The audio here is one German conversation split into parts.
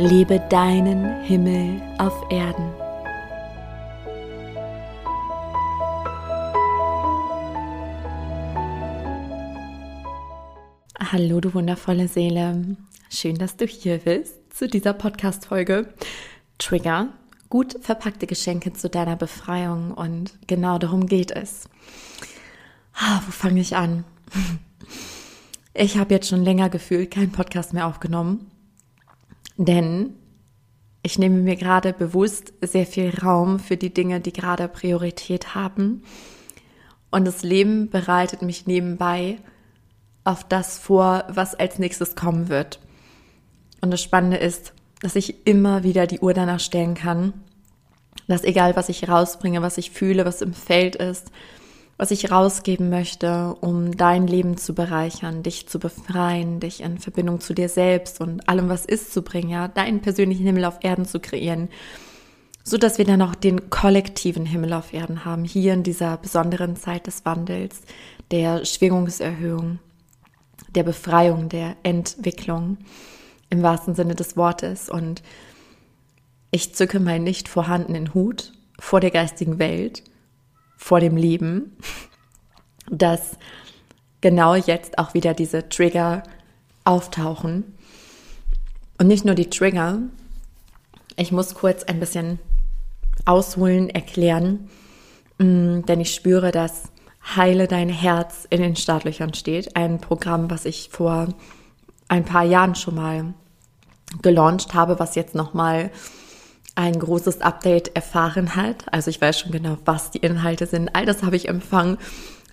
Lebe deinen Himmel auf Erden. Hallo, du wundervolle Seele. Schön, dass du hier bist zu dieser Podcast-Folge. Trigger, gut verpackte Geschenke zu deiner Befreiung und genau darum geht es. Ah, wo fange ich an? Ich habe jetzt schon länger gefühlt keinen Podcast mehr aufgenommen denn ich nehme mir gerade bewusst sehr viel Raum für die Dinge, die gerade Priorität haben. Und das Leben bereitet mich nebenbei auf das vor, was als nächstes kommen wird. Und das Spannende ist, dass ich immer wieder die Uhr danach stellen kann, dass egal was ich rausbringe, was ich fühle, was im Feld ist, was ich rausgeben möchte, um dein Leben zu bereichern, dich zu befreien, dich in Verbindung zu dir selbst und allem, was ist, zu bringen, ja, deinen persönlichen Himmel auf Erden zu kreieren, so dass wir dann auch den kollektiven Himmel auf Erden haben, hier in dieser besonderen Zeit des Wandels, der Schwingungserhöhung, der Befreiung, der Entwicklung im wahrsten Sinne des Wortes. Und ich zücke meinen nicht vorhandenen Hut vor der geistigen Welt vor dem Leben, dass genau jetzt auch wieder diese Trigger auftauchen. Und nicht nur die Trigger, ich muss kurz ein bisschen ausholen, erklären, mm, denn ich spüre, dass Heile dein Herz in den Startlöchern steht. Ein Programm, was ich vor ein paar Jahren schon mal gelauncht habe, was jetzt nochmal ein großes Update erfahren hat. Also ich weiß schon genau, was die Inhalte sind. All das habe ich empfangen.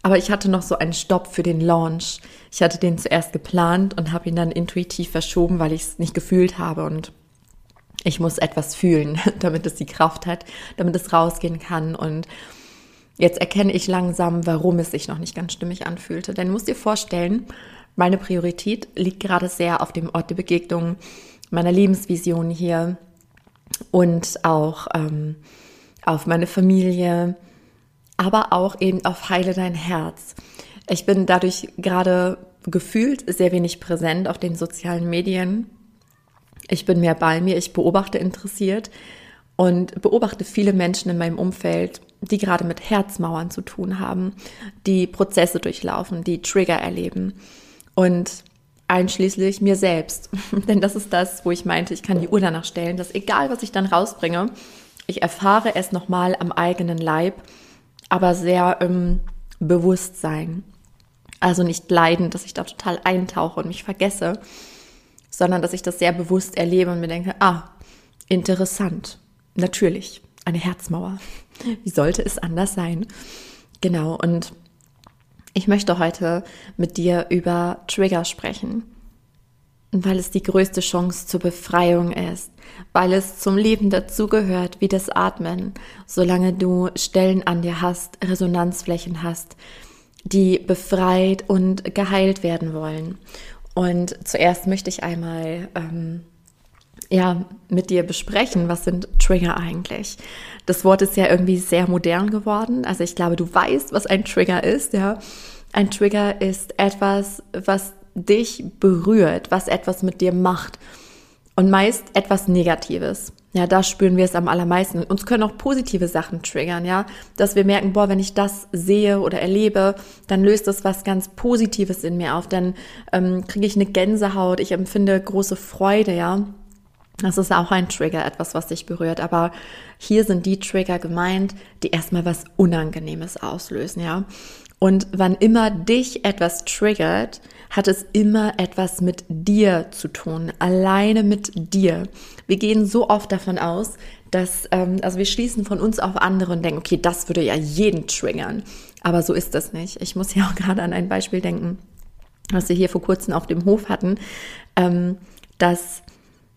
Aber ich hatte noch so einen Stopp für den Launch. Ich hatte den zuerst geplant und habe ihn dann intuitiv verschoben, weil ich es nicht gefühlt habe. Und ich muss etwas fühlen, damit es die Kraft hat, damit es rausgehen kann. Und jetzt erkenne ich langsam, warum es sich noch nicht ganz stimmig anfühlte. Denn du musst dir vorstellen, meine Priorität liegt gerade sehr auf dem Ort der Begegnung, meiner Lebensvision hier, und auch ähm, auf meine Familie, aber auch eben auf Heile dein Herz. Ich bin dadurch gerade gefühlt sehr wenig präsent auf den sozialen Medien. Ich bin mehr bei mir, ich beobachte interessiert und beobachte viele Menschen in meinem Umfeld, die gerade mit Herzmauern zu tun haben, die Prozesse durchlaufen, die Trigger erleben. Und einschließlich mir selbst. Denn das ist das, wo ich meinte, ich kann die Uhr danach stellen, dass egal, was ich dann rausbringe, ich erfahre es nochmal am eigenen Leib, aber sehr im Bewusstsein. Also nicht leidend, dass ich da total eintauche und mich vergesse, sondern dass ich das sehr bewusst erlebe und mir denke, ah, interessant, natürlich, eine Herzmauer. Wie sollte es anders sein? Genau, und ich möchte heute mit dir über Trigger sprechen, weil es die größte Chance zur Befreiung ist, weil es zum Leben dazugehört wie das Atmen, solange du Stellen an dir hast, Resonanzflächen hast, die befreit und geheilt werden wollen. Und zuerst möchte ich einmal ähm, ja, mit dir besprechen, was sind Trigger eigentlich? Das Wort ist ja irgendwie sehr modern geworden. Also ich glaube, du weißt, was ein Trigger ist, ja. Ein Trigger ist etwas, was dich berührt, was etwas mit dir macht. Und meist etwas Negatives. Ja, da spüren wir es am allermeisten. Uns können auch positive Sachen triggern, ja. Dass wir merken, boah, wenn ich das sehe oder erlebe, dann löst das was ganz Positives in mir auf. Dann ähm, kriege ich eine Gänsehaut, ich empfinde große Freude, ja. Das ist auch ein Trigger, etwas, was dich berührt. Aber hier sind die Trigger gemeint, die erstmal was Unangenehmes auslösen, ja. Und wann immer dich etwas triggert, hat es immer etwas mit dir zu tun, alleine mit dir. Wir gehen so oft davon aus, dass, ähm, also wir schließen von uns auf andere und denken, okay, das würde ja jeden triggern. Aber so ist das nicht. Ich muss ja auch gerade an ein Beispiel denken, was wir hier vor kurzem auf dem Hof hatten, ähm, dass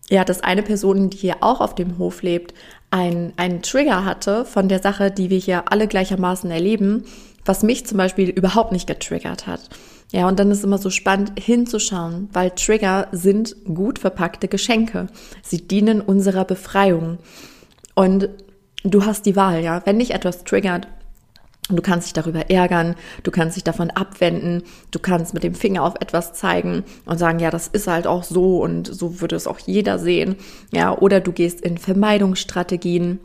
ja, dass eine Person, die hier auch auf dem Hof lebt, ein, einen Trigger hatte von der Sache, die wir hier alle gleichermaßen erleben, was mich zum Beispiel überhaupt nicht getriggert hat. Ja, und dann ist immer so spannend hinzuschauen, weil Trigger sind gut verpackte Geschenke. Sie dienen unserer Befreiung. Und du hast die Wahl, ja. Wenn dich etwas triggert, du kannst dich darüber ärgern, du kannst dich davon abwenden, du kannst mit dem Finger auf etwas zeigen und sagen, ja, das ist halt auch so und so würde es auch jeder sehen. Ja, oder du gehst in Vermeidungsstrategien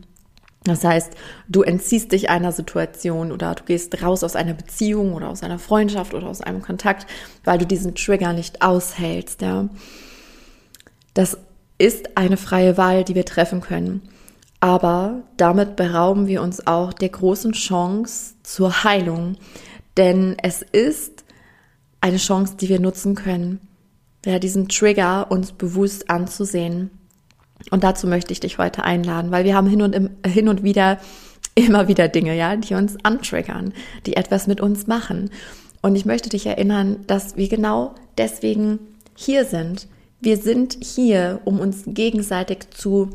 das heißt, du entziehst dich einer Situation oder du gehst raus aus einer Beziehung oder aus einer Freundschaft oder aus einem Kontakt, weil du diesen Trigger nicht aushältst, ja. Das ist eine freie Wahl, die wir treffen können. Aber damit berauben wir uns auch der großen Chance zur Heilung. Denn es ist eine Chance, die wir nutzen können, ja, diesen Trigger uns bewusst anzusehen und dazu möchte ich dich heute einladen, weil wir haben hin und, im, hin und wieder immer wieder Dinge, ja, die uns antriggern, die etwas mit uns machen. Und ich möchte dich erinnern, dass wir genau deswegen hier sind. Wir sind hier, um uns gegenseitig zu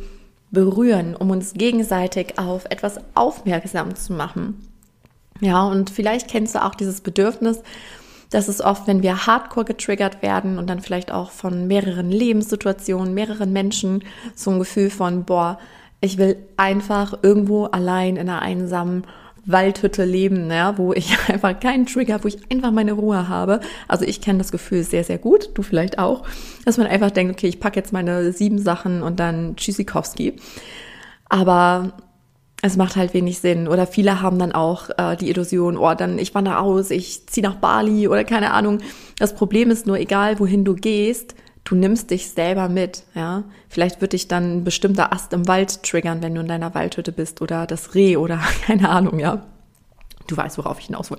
berühren, um uns gegenseitig auf etwas aufmerksam zu machen. Ja, und vielleicht kennst du auch dieses Bedürfnis, das ist oft, wenn wir hardcore getriggert werden und dann vielleicht auch von mehreren Lebenssituationen, mehreren Menschen so ein Gefühl von, boah, ich will einfach irgendwo allein in einer einsamen Waldhütte leben, ja, wo ich einfach keinen Trigger, wo ich einfach meine Ruhe habe. Also ich kenne das Gefühl sehr, sehr gut, du vielleicht auch, dass man einfach denkt, okay, ich packe jetzt meine sieben Sachen und dann Tschüssikowski. Aber es macht halt wenig Sinn. Oder viele haben dann auch äh, die Illusion, oh, dann ich wandere aus, ich ziehe nach Bali oder keine Ahnung. Das Problem ist nur, egal wohin du gehst, du nimmst dich selber mit. Ja, vielleicht wird dich dann ein bestimmter Ast im Wald triggern, wenn du in deiner Waldhütte bist oder das Reh oder keine Ahnung, ja. Du weißt, worauf ich hinaus will.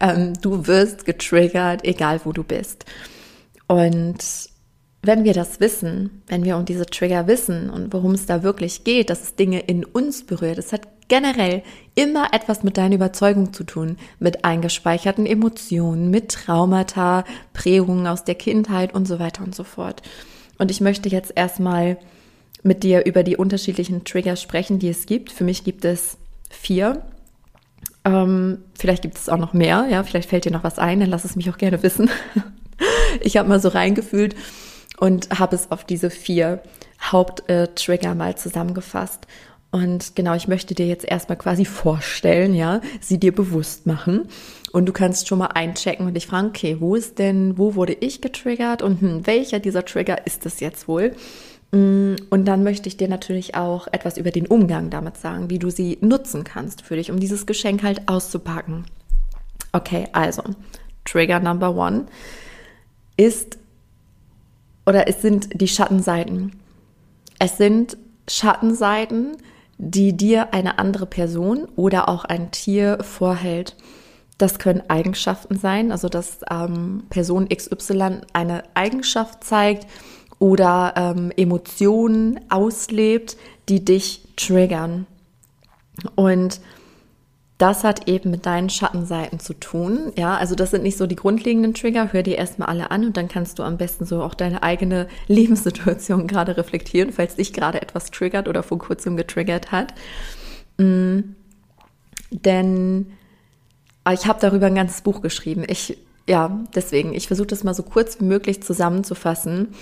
Ähm, du wirst getriggert, egal wo du bist. Und wenn wir das wissen, wenn wir um diese Trigger wissen und worum es da wirklich geht, dass es Dinge in uns berührt, es hat generell immer etwas mit deiner Überzeugung zu tun, mit eingespeicherten Emotionen, mit Traumata, Prägungen aus der Kindheit und so weiter und so fort. Und ich möchte jetzt erstmal mit dir über die unterschiedlichen Trigger sprechen, die es gibt. Für mich gibt es vier. Ähm, vielleicht gibt es auch noch mehr, ja, vielleicht fällt dir noch was ein, dann lass es mich auch gerne wissen. ich habe mal so reingefühlt und habe es auf diese vier Haupttrigger mal zusammengefasst. Und genau, ich möchte dir jetzt erstmal quasi vorstellen, ja, sie dir bewusst machen. Und du kannst schon mal einchecken und dich fragen, okay, wo ist denn, wo wurde ich getriggert und hm, welcher dieser Trigger ist es jetzt wohl? Mm, und dann möchte ich dir natürlich auch etwas über den Umgang damit sagen, wie du sie nutzen kannst für dich, um dieses Geschenk halt auszupacken. Okay, also, Trigger Number One ist oder es sind die Schattenseiten. Es sind Schattenseiten, die dir eine andere Person oder auch ein Tier vorhält. Das können Eigenschaften sein, also dass ähm, Person XY eine Eigenschaft zeigt oder ähm, Emotionen auslebt, die dich triggern. Und das hat eben mit deinen Schattenseiten zu tun. Ja, also das sind nicht so die grundlegenden Trigger. Hör dir erstmal alle an und dann kannst du am besten so auch deine eigene Lebenssituation gerade reflektieren, falls dich gerade etwas triggert oder vor kurzem getriggert hat. Mhm. Denn ah, ich habe darüber ein ganzes Buch geschrieben. Ich, ja, deswegen, ich versuche das mal so kurz wie möglich zusammenzufassen.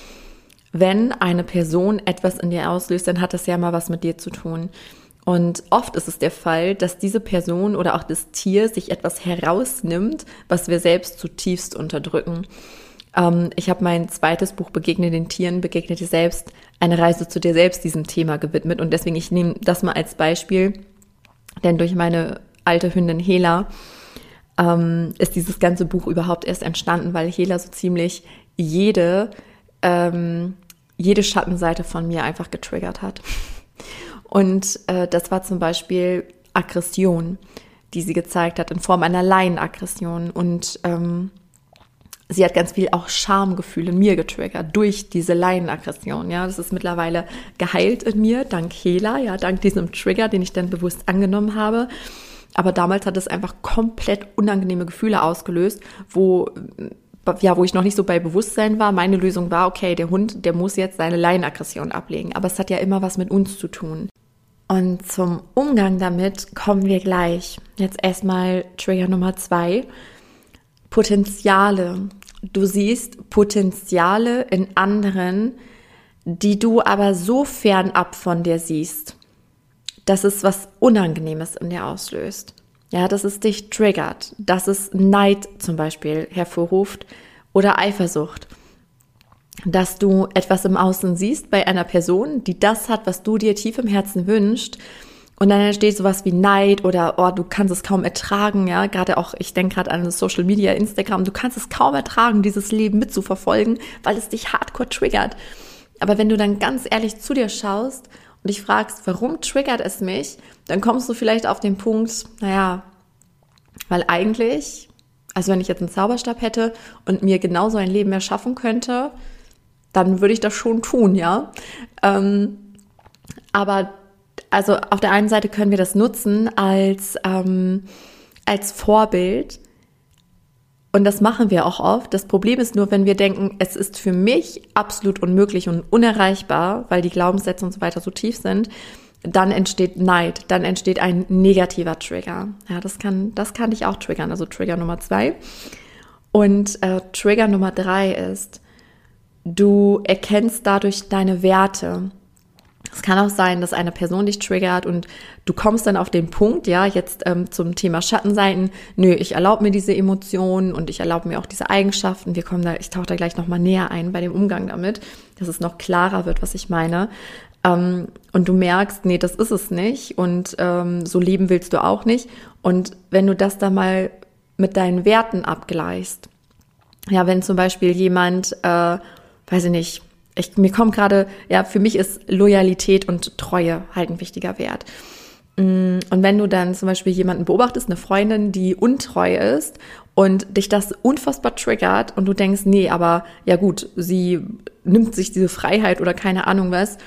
Wenn eine Person etwas in dir auslöst, dann hat das ja mal was mit dir zu tun. Und oft ist es der Fall, dass diese Person oder auch das Tier sich etwas herausnimmt, was wir selbst zutiefst unterdrücken. Ähm, ich habe mein zweites Buch Begegne den Tieren, begegne dir selbst, eine Reise zu dir selbst diesem Thema gewidmet. Und deswegen, ich nehme das mal als Beispiel, denn durch meine alte Hündin Hela ähm, ist dieses ganze Buch überhaupt erst entstanden, weil Hela so ziemlich jede, ähm, jede Schattenseite von mir einfach getriggert hat. Und äh, das war zum Beispiel Aggression, die sie gezeigt hat in Form einer Laienaggression. Und ähm, sie hat ganz viel auch Schamgefühl in mir getriggert durch diese Laienaggression. Ja, das ist mittlerweile geheilt in mir, dank Hela, ja, dank diesem Trigger, den ich dann bewusst angenommen habe. Aber damals hat es einfach komplett unangenehme Gefühle ausgelöst, wo ja, wo ich noch nicht so bei Bewusstsein war, meine Lösung war, okay, der Hund, der muss jetzt seine Laienaggression ablegen. Aber es hat ja immer was mit uns zu tun. Und zum Umgang damit kommen wir gleich. Jetzt erstmal Trigger Nummer zwei. Potenziale. Du siehst Potenziale in anderen, die du aber so fernab von dir siehst, dass es was Unangenehmes in dir auslöst. Ja, dass es dich triggert, dass es Neid zum Beispiel hervorruft oder Eifersucht. Dass du etwas im Außen siehst bei einer Person, die das hat, was du dir tief im Herzen wünschst. Und dann entsteht sowas wie Neid oder, oh, du kannst es kaum ertragen, ja. Gerade auch, ich denke gerade an Social Media, Instagram, du kannst es kaum ertragen, dieses Leben mitzuverfolgen, weil es dich hardcore triggert. Aber wenn du dann ganz ehrlich zu dir schaust und dich fragst, warum triggert es mich, dann kommst du vielleicht auf den Punkt, naja, weil eigentlich, also wenn ich jetzt einen Zauberstab hätte und mir genauso ein Leben erschaffen könnte, dann würde ich das schon tun, ja. Ähm, aber also auf der einen Seite können wir das nutzen als, ähm, als Vorbild, und das machen wir auch oft. Das Problem ist nur, wenn wir denken, es ist für mich absolut unmöglich und unerreichbar, weil die Glaubenssätze und so weiter so tief sind, dann entsteht Neid, dann entsteht ein negativer Trigger. Ja, das kann, das kann dich auch triggern. Also Trigger Nummer zwei. Und äh, Trigger Nummer drei ist, du erkennst dadurch deine Werte. Es kann auch sein, dass eine Person dich triggert und du kommst dann auf den Punkt, ja, jetzt ähm, zum Thema Schattenseiten, nö, ich erlaube mir diese Emotionen und ich erlaube mir auch diese Eigenschaften. Wir kommen da, ich tauche da gleich nochmal näher ein bei dem Umgang damit, dass es noch klarer wird, was ich meine. Ähm, und du merkst, nee, das ist es nicht und ähm, so leben willst du auch nicht. Und wenn du das da mal mit deinen Werten abgleichst, ja, wenn zum Beispiel jemand, äh, weiß ich nicht, ich, mir kommt gerade, ja, für mich ist Loyalität und Treue halt ein wichtiger Wert. Mm, und wenn du dann zum Beispiel jemanden beobachtest, eine Freundin, die untreu ist und dich das unfassbar triggert und du denkst, nee, aber ja gut, sie nimmt sich diese Freiheit oder keine Ahnung was,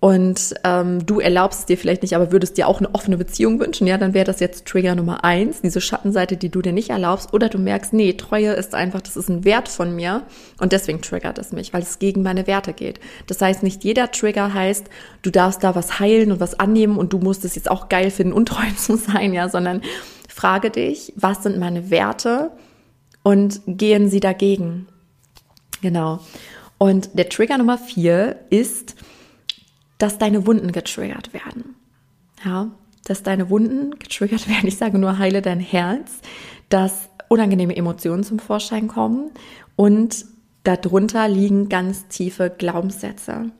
und ähm, du erlaubst es dir vielleicht nicht, aber würdest dir auch eine offene Beziehung wünschen, ja, dann wäre das jetzt Trigger Nummer eins, diese Schattenseite, die du dir nicht erlaubst. Oder du merkst, nee, Treue ist einfach, das ist ein Wert von mir und deswegen triggert es mich, weil es gegen meine Werte geht. Das heißt, nicht jeder Trigger heißt, du darfst da was heilen und was annehmen und du musst es jetzt auch geil finden, untreu zu sein, ja, sondern frage dich, was sind meine Werte und gehen sie dagegen? Genau. Und der Trigger Nummer vier ist, dass deine Wunden getriggert werden. Ja, dass deine Wunden getriggert werden. Ich sage nur, heile dein Herz, dass unangenehme Emotionen zum Vorschein kommen und darunter liegen ganz tiefe Glaubenssätze.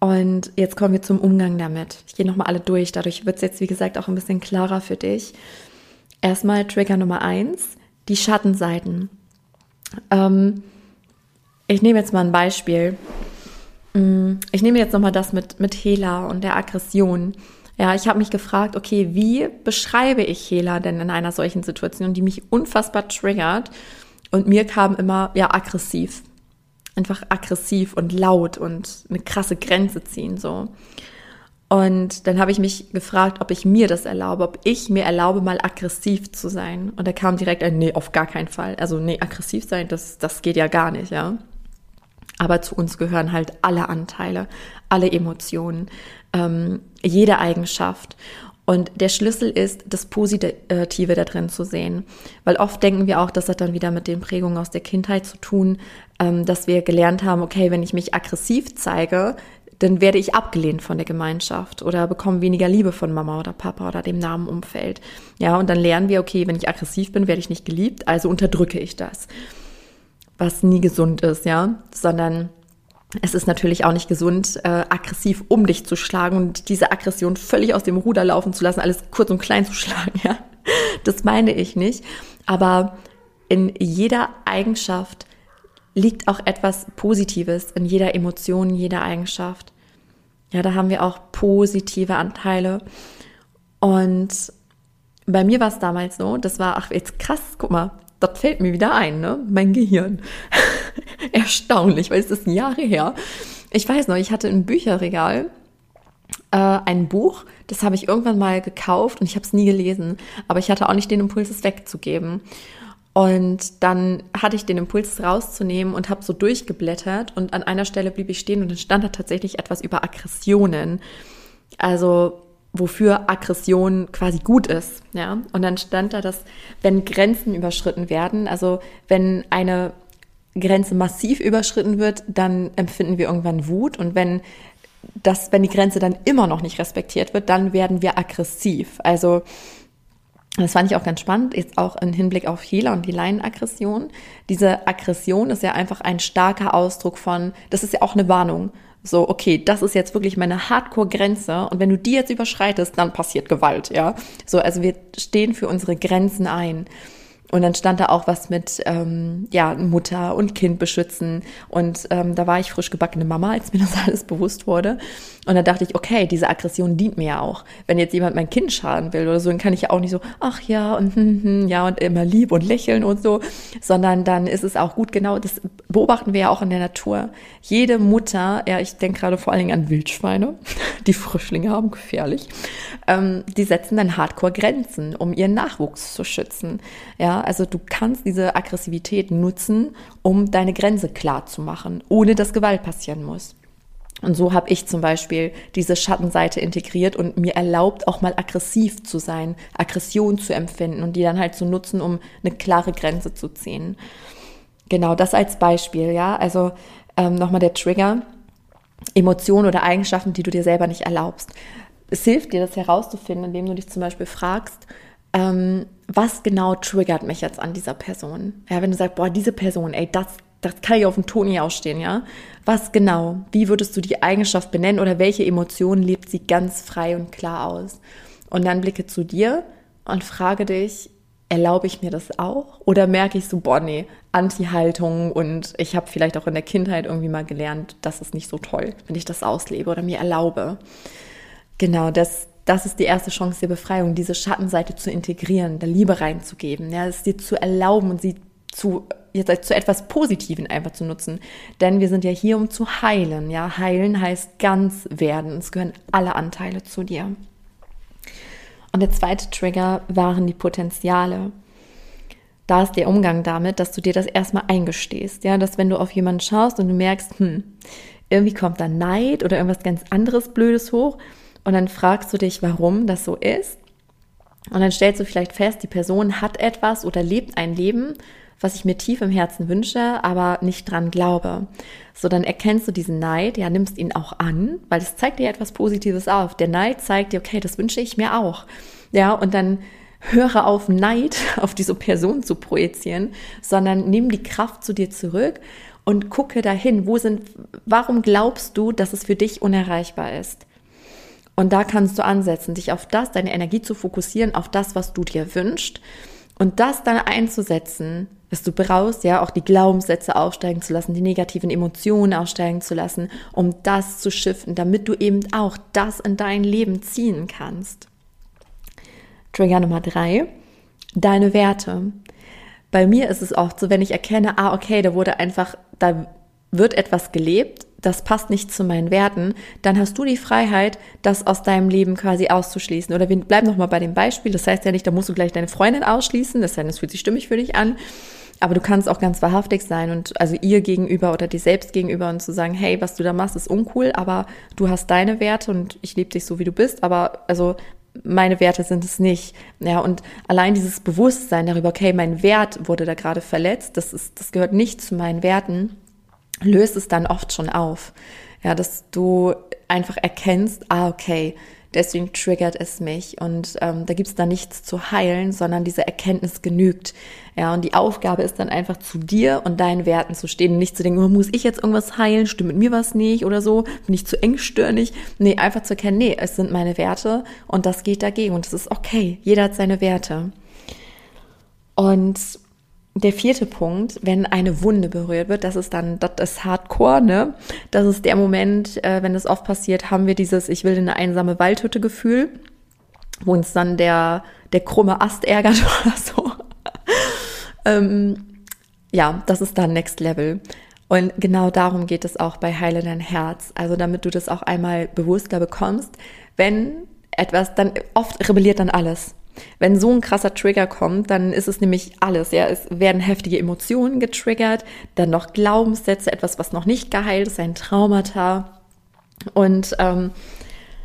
Und jetzt kommen wir zum Umgang damit. Ich gehe nochmal alle durch. Dadurch wird es jetzt, wie gesagt, auch ein bisschen klarer für dich. Erstmal Trigger Nummer eins, die Schattenseiten. Ähm, ich nehme jetzt mal ein Beispiel. Mm, ich nehme jetzt nochmal das mit, mit Hela und der Aggression. Ja, ich habe mich gefragt, okay, wie beschreibe ich Hela denn in einer solchen Situation, die mich unfassbar triggert? Und mir kam immer, ja, aggressiv. Einfach aggressiv und laut und eine krasse Grenze ziehen, so. Und dann habe ich mich gefragt, ob ich mir das erlaube, ob ich mir erlaube, mal aggressiv zu sein. Und da kam direkt ein, nee, auf gar keinen Fall. Also, nee, aggressiv sein, das, das geht ja gar nicht, ja. Aber zu uns gehören halt alle Anteile, alle Emotionen, ähm, jede Eigenschaft. Und der Schlüssel ist, das Positive da drin zu sehen. Weil oft denken wir auch, das hat dann wieder mit den Prägungen aus der Kindheit zu tun, ähm, dass wir gelernt haben, okay, wenn ich mich aggressiv zeige, dann werde ich abgelehnt von der Gemeinschaft oder bekomme weniger Liebe von Mama oder Papa oder dem Namen Umfeld. Ja, und dann lernen wir, okay, wenn ich aggressiv bin, werde ich nicht geliebt, also unterdrücke ich das was nie gesund ist, ja, sondern es ist natürlich auch nicht gesund, äh, aggressiv um dich zu schlagen und diese Aggression völlig aus dem Ruder laufen zu lassen, alles kurz und klein zu schlagen, ja. Das meine ich nicht. Aber in jeder Eigenschaft liegt auch etwas Positives, in jeder Emotion, jeder Eigenschaft. Ja, da haben wir auch positive Anteile. Und bei mir war es damals so, das war, ach, jetzt krass, guck mal, das fällt mir wieder ein, ne? Mein Gehirn. Erstaunlich, weil es ist Jahre her. Ich weiß noch, ich hatte im Bücherregal äh, ein Buch, das habe ich irgendwann mal gekauft und ich habe es nie gelesen, aber ich hatte auch nicht den Impuls, es wegzugeben. Und dann hatte ich den Impuls rauszunehmen und habe so durchgeblättert und an einer Stelle blieb ich stehen und dann stand da tatsächlich etwas über Aggressionen. Also wofür Aggression quasi gut ist, ja. Und dann stand da, dass wenn Grenzen überschritten werden, also wenn eine Grenze massiv überschritten wird, dann empfinden wir irgendwann Wut und wenn das, wenn die Grenze dann immer noch nicht respektiert wird, dann werden wir aggressiv. Also das fand ich auch ganz spannend, jetzt auch im Hinblick auf Healer und die Leinenaggression. Diese Aggression ist ja einfach ein starker Ausdruck von, das ist ja auch eine Warnung. So, okay, das ist jetzt wirklich meine Hardcore-Grenze und wenn du die jetzt überschreitest, dann passiert Gewalt, ja. So, also wir stehen für unsere Grenzen ein. Und dann stand da auch was mit ähm, ja, Mutter und Kind beschützen. Und ähm, da war ich frisch gebackene Mama, als mir das alles bewusst wurde. Und da dachte ich, okay, diese Aggression dient mir ja auch. Wenn jetzt jemand mein Kind schaden will oder so, dann kann ich ja auch nicht so, ach ja und hm, hm, ja und immer lieb und lächeln und so, sondern dann ist es auch gut, genau, das beobachten wir ja auch in der Natur. Jede Mutter, ja, ich denke gerade vor allen Dingen an Wildschweine, die Frischlinge haben, gefährlich, ähm, die setzen dann Hardcore-Grenzen, um ihren Nachwuchs zu schützen. Ja, also du kannst diese Aggressivität nutzen, um deine Grenze klar zu machen, ohne dass Gewalt passieren muss. Und so habe ich zum Beispiel diese Schattenseite integriert und mir erlaubt, auch mal aggressiv zu sein, Aggression zu empfinden und die dann halt zu nutzen, um eine klare Grenze zu ziehen. Genau, das als Beispiel, ja. Also ähm, nochmal der Trigger. Emotionen oder Eigenschaften, die du dir selber nicht erlaubst. Es hilft dir, das herauszufinden, indem du dich zum Beispiel fragst, ähm, was genau triggert mich jetzt an dieser Person? Ja, wenn du sagst, boah, diese Person, ey, das, das kann ich auf dem Ton nicht ausstehen, ja? Was genau? Wie würdest du die Eigenschaft benennen oder welche Emotionen lebt sie ganz frei und klar aus? Und dann blicke zu dir und frage dich, erlaube ich mir das auch? Oder merke ich so, boah, nee, Anti-Haltung und ich habe vielleicht auch in der Kindheit irgendwie mal gelernt, das ist nicht so toll, wenn ich das auslebe oder mir erlaube. Genau, das, das ist die erste Chance der Befreiung, diese Schattenseite zu integrieren, der Liebe reinzugeben, ja, es dir zu erlauben und sie zu, jetzt zu etwas Positiven einfach zu nutzen. Denn wir sind ja hier, um zu heilen. Ja, heilen heißt ganz werden. Es gehören alle Anteile zu dir. Und der zweite Trigger waren die Potenziale. Da ist der Umgang damit, dass du dir das erstmal eingestehst. Ja, dass wenn du auf jemanden schaust und du merkst, hm, irgendwie kommt da Neid oder irgendwas ganz anderes Blödes hoch und dann fragst du dich, warum das so ist. Und dann stellst du vielleicht fest, die Person hat etwas oder lebt ein Leben, was ich mir tief im Herzen wünsche, aber nicht dran glaube. So, dann erkennst du diesen Neid, ja, nimmst ihn auch an, weil es zeigt dir etwas Positives auf. Der Neid zeigt dir, okay, das wünsche ich mir auch. Ja, und dann höre auf, Neid auf diese Person zu projizieren, sondern nimm die Kraft zu dir zurück und gucke dahin, wo sind, warum glaubst du, dass es für dich unerreichbar ist? Und da kannst du ansetzen, dich auf das, deine Energie zu fokussieren, auf das, was du dir wünschst und das dann einzusetzen, dass du brauchst, ja, auch die Glaubenssätze aufsteigen zu lassen, die negativen Emotionen aufsteigen zu lassen, um das zu shiften, damit du eben auch das in dein Leben ziehen kannst. Trigger Nummer drei, deine Werte. Bei mir ist es oft so, wenn ich erkenne, ah, okay, da wurde einfach, da wird etwas gelebt, das passt nicht zu meinen Werten, dann hast du die Freiheit, das aus deinem Leben quasi auszuschließen. Oder wir bleiben nochmal bei dem Beispiel. Das heißt ja nicht, da musst du gleich deine Freundin ausschließen. Das heißt, es fühlt sich stimmig für dich an. Aber du kannst auch ganz wahrhaftig sein und also ihr gegenüber oder dir selbst gegenüber und zu sagen, hey, was du da machst, ist uncool, aber du hast deine Werte und ich liebe dich so, wie du bist, aber also meine Werte sind es nicht. Ja, und allein dieses Bewusstsein darüber, okay, mein Wert wurde da gerade verletzt, das ist, das gehört nicht zu meinen Werten, löst es dann oft schon auf. Ja, dass du einfach erkennst, ah, okay, Deswegen triggert es mich. Und ähm, da gibt es da nichts zu heilen, sondern diese Erkenntnis genügt. Ja, und die Aufgabe ist dann einfach zu dir und deinen Werten zu stehen. nicht zu denken, oh, muss ich jetzt irgendwas heilen? Stimmt mit mir was nicht oder so? Bin ich zu engstirnig? Nee, einfach zu erkennen, nee, es sind meine Werte und das geht dagegen. Und es ist okay. Jeder hat seine Werte. Und der vierte Punkt, wenn eine Wunde berührt wird, das ist dann, das ist Hardcore, ne? Das ist der Moment, äh, wenn das oft passiert, haben wir dieses Ich will in eine einsame Waldhütte Gefühl, wo uns dann der, der krumme Ast ärgert oder so. ähm, ja, das ist dann Next Level. Und genau darum geht es auch bei Heile dein Herz. Also damit du das auch einmal bewusster bekommst, wenn etwas, dann oft rebelliert dann alles. Wenn so ein krasser Trigger kommt, dann ist es nämlich alles. Ja, es werden heftige Emotionen getriggert, dann noch Glaubenssätze, etwas, was noch nicht geheilt ist, ein Traumata. Und ähm,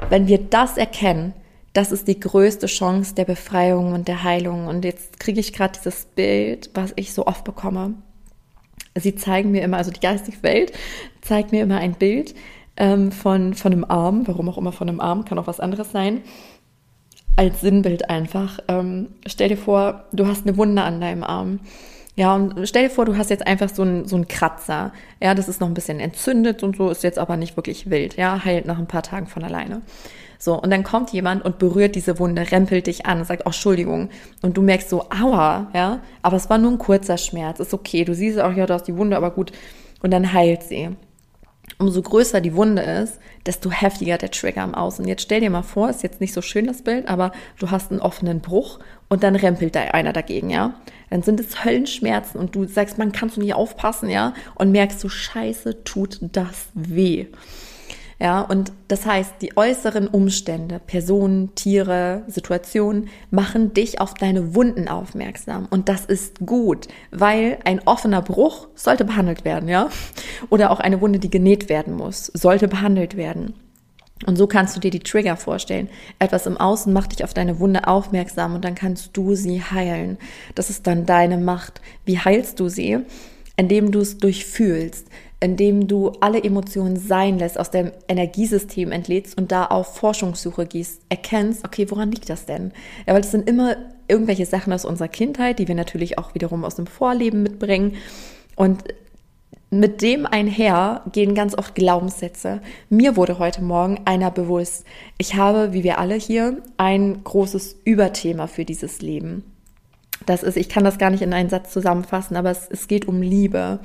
wenn wir das erkennen, das ist die größte Chance der Befreiung und der Heilung. Und jetzt kriege ich gerade dieses Bild, was ich so oft bekomme. Sie zeigen mir immer, also die geistige Welt zeigt mir immer ein Bild ähm, von, von einem Arm, warum auch immer von einem Arm, kann auch was anderes sein, als Sinnbild einfach. Ähm, stell dir vor, du hast eine Wunde an deinem Arm. Ja, und stell dir vor, du hast jetzt einfach so einen so einen Kratzer. Ja, das ist noch ein bisschen entzündet und so, ist jetzt aber nicht wirklich wild. Ja, heilt nach ein paar Tagen von alleine. So, und dann kommt jemand und berührt diese Wunde, rempelt dich an sagt, oh, Entschuldigung. Und du merkst so, aua, ja, aber es war nur ein kurzer Schmerz, ist okay. Du siehst auch, ja, du hast die Wunde, aber gut. Und dann heilt sie. Umso größer die Wunde ist, desto heftiger der Trigger am Außen. Jetzt stell dir mal vor, ist jetzt nicht so schön das Bild, aber du hast einen offenen Bruch und dann rempelt da einer dagegen, ja. Dann sind es Höllenschmerzen und du sagst, man kannst du nicht aufpassen, ja, und merkst so, scheiße, tut das weh. Ja, und das heißt, die äußeren Umstände, Personen, Tiere, Situationen machen dich auf deine Wunden aufmerksam. Und das ist gut, weil ein offener Bruch sollte behandelt werden, ja? Oder auch eine Wunde, die genäht werden muss, sollte behandelt werden. Und so kannst du dir die Trigger vorstellen. Etwas im Außen macht dich auf deine Wunde aufmerksam und dann kannst du sie heilen. Das ist dann deine Macht. Wie heilst du sie? Indem du es durchfühlst, indem du alle Emotionen sein lässt, aus dem Energiesystem entlädst und da auf Forschungssuche gehst, erkennst, okay, woran liegt das denn? Ja, weil es sind immer irgendwelche Sachen aus unserer Kindheit, die wir natürlich auch wiederum aus dem Vorleben mitbringen. Und mit dem einher gehen ganz oft Glaubenssätze. Mir wurde heute Morgen einer bewusst. Ich habe, wie wir alle hier, ein großes Überthema für dieses Leben. Das ist, ich kann das gar nicht in einen Satz zusammenfassen, aber es, es geht um Liebe.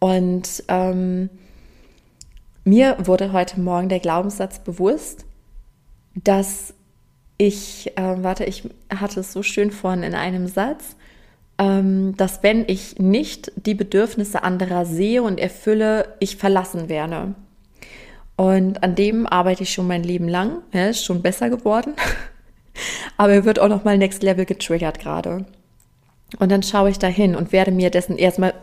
Und ähm, mir wurde heute Morgen der Glaubenssatz bewusst, dass ich, äh, warte, ich hatte es so schön vorhin in einem Satz, ähm, dass wenn ich nicht die Bedürfnisse anderer sehe und erfülle, ich verlassen werde. Und an dem arbeite ich schon mein Leben lang. Er ist schon besser geworden. Aber er wird auch noch mal Next Level getriggert gerade. Und dann schaue ich da hin und werde mir dessen erstmal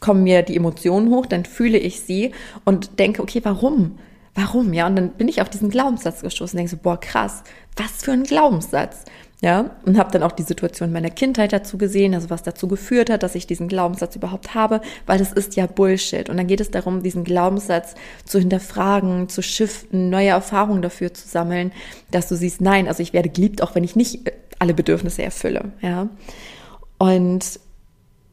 kommen mir die Emotionen hoch, dann fühle ich sie und denke, okay, warum? Warum? Ja, und dann bin ich auf diesen Glaubenssatz gestoßen und denke so, boah, krass, was für ein Glaubenssatz. Ja, und habe dann auch die Situation meiner Kindheit dazu gesehen, also was dazu geführt hat, dass ich diesen Glaubenssatz überhaupt habe, weil das ist ja Bullshit. Und dann geht es darum, diesen Glaubenssatz zu hinterfragen, zu shiften, neue Erfahrungen dafür zu sammeln, dass du siehst, nein, also ich werde geliebt, auch wenn ich nicht alle Bedürfnisse erfülle. Ja, und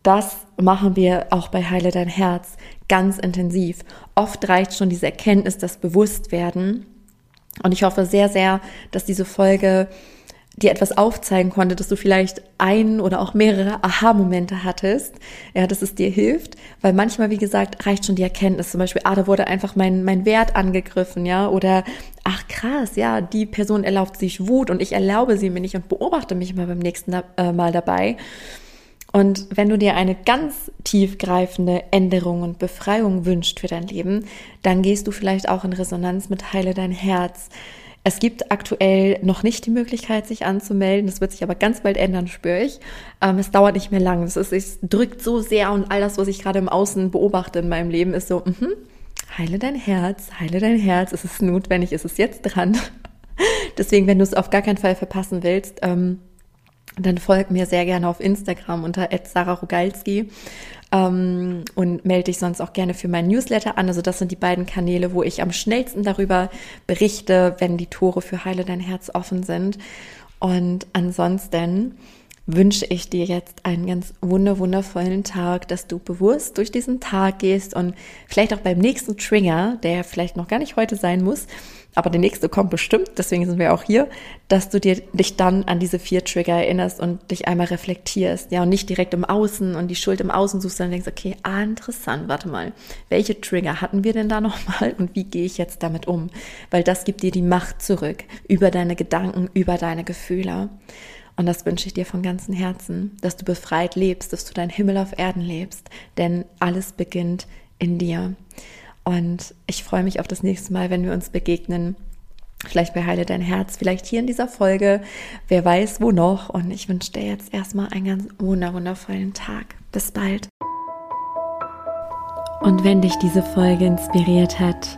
das machen wir auch bei Heile dein Herz ganz intensiv. Oft reicht schon diese Erkenntnis, das Bewusstwerden. Und ich hoffe sehr, sehr, dass diese Folge dir etwas aufzeigen konnte, dass du vielleicht ein oder auch mehrere Aha-Momente hattest, ja, dass es dir hilft, weil manchmal, wie gesagt, reicht schon die Erkenntnis, zum Beispiel, ah, da wurde einfach mein, mein Wert angegriffen, ja, oder, ach krass, ja, die Person erlaubt sich Wut und ich erlaube sie mir nicht und beobachte mich mal beim nächsten äh, Mal dabei. Und wenn du dir eine ganz tiefgreifende Änderung und Befreiung wünschst für dein Leben, dann gehst du vielleicht auch in Resonanz mit Heile dein Herz. Es gibt aktuell noch nicht die Möglichkeit, sich anzumelden. Das wird sich aber ganz bald ändern, spüre ich. Ähm, es dauert nicht mehr lang. Es, ist, es drückt so sehr und all das, was ich gerade im Außen beobachte in meinem Leben, ist so, mh, heile dein Herz, heile dein Herz. Es ist notwendig, es ist jetzt dran. Deswegen, wenn du es auf gar keinen Fall verpassen willst, ähm, dann folg mir sehr gerne auf Instagram unter @sararogalski ähm, und melde dich sonst auch gerne für meinen Newsletter an. Also das sind die beiden Kanäle, wo ich am schnellsten darüber berichte, wenn die Tore für Heile dein Herz offen sind. Und ansonsten wünsche ich dir jetzt einen ganz wunder wundervollen Tag, dass du bewusst durch diesen Tag gehst und vielleicht auch beim nächsten Trigger, der vielleicht noch gar nicht heute sein muss, aber der nächste kommt bestimmt, deswegen sind wir auch hier, dass du dir dich dann an diese vier Trigger erinnerst und dich einmal reflektierst, ja, und nicht direkt im Außen und die Schuld im Außen suchst, sondern denkst, okay, ah, interessant, warte mal, welche Trigger hatten wir denn da nochmal und wie gehe ich jetzt damit um? Weil das gibt dir die Macht zurück über deine Gedanken, über deine Gefühle. Und das wünsche ich dir von ganzem Herzen, dass du befreit lebst, dass du dein Himmel auf Erden lebst, denn alles beginnt in dir. Und ich freue mich auf das nächste Mal, wenn wir uns begegnen. Vielleicht bei Heile dein Herz, vielleicht hier in dieser Folge, wer weiß wo noch. Und ich wünsche dir jetzt erstmal einen ganz wundervollen Tag. Bis bald. Und wenn dich diese Folge inspiriert hat,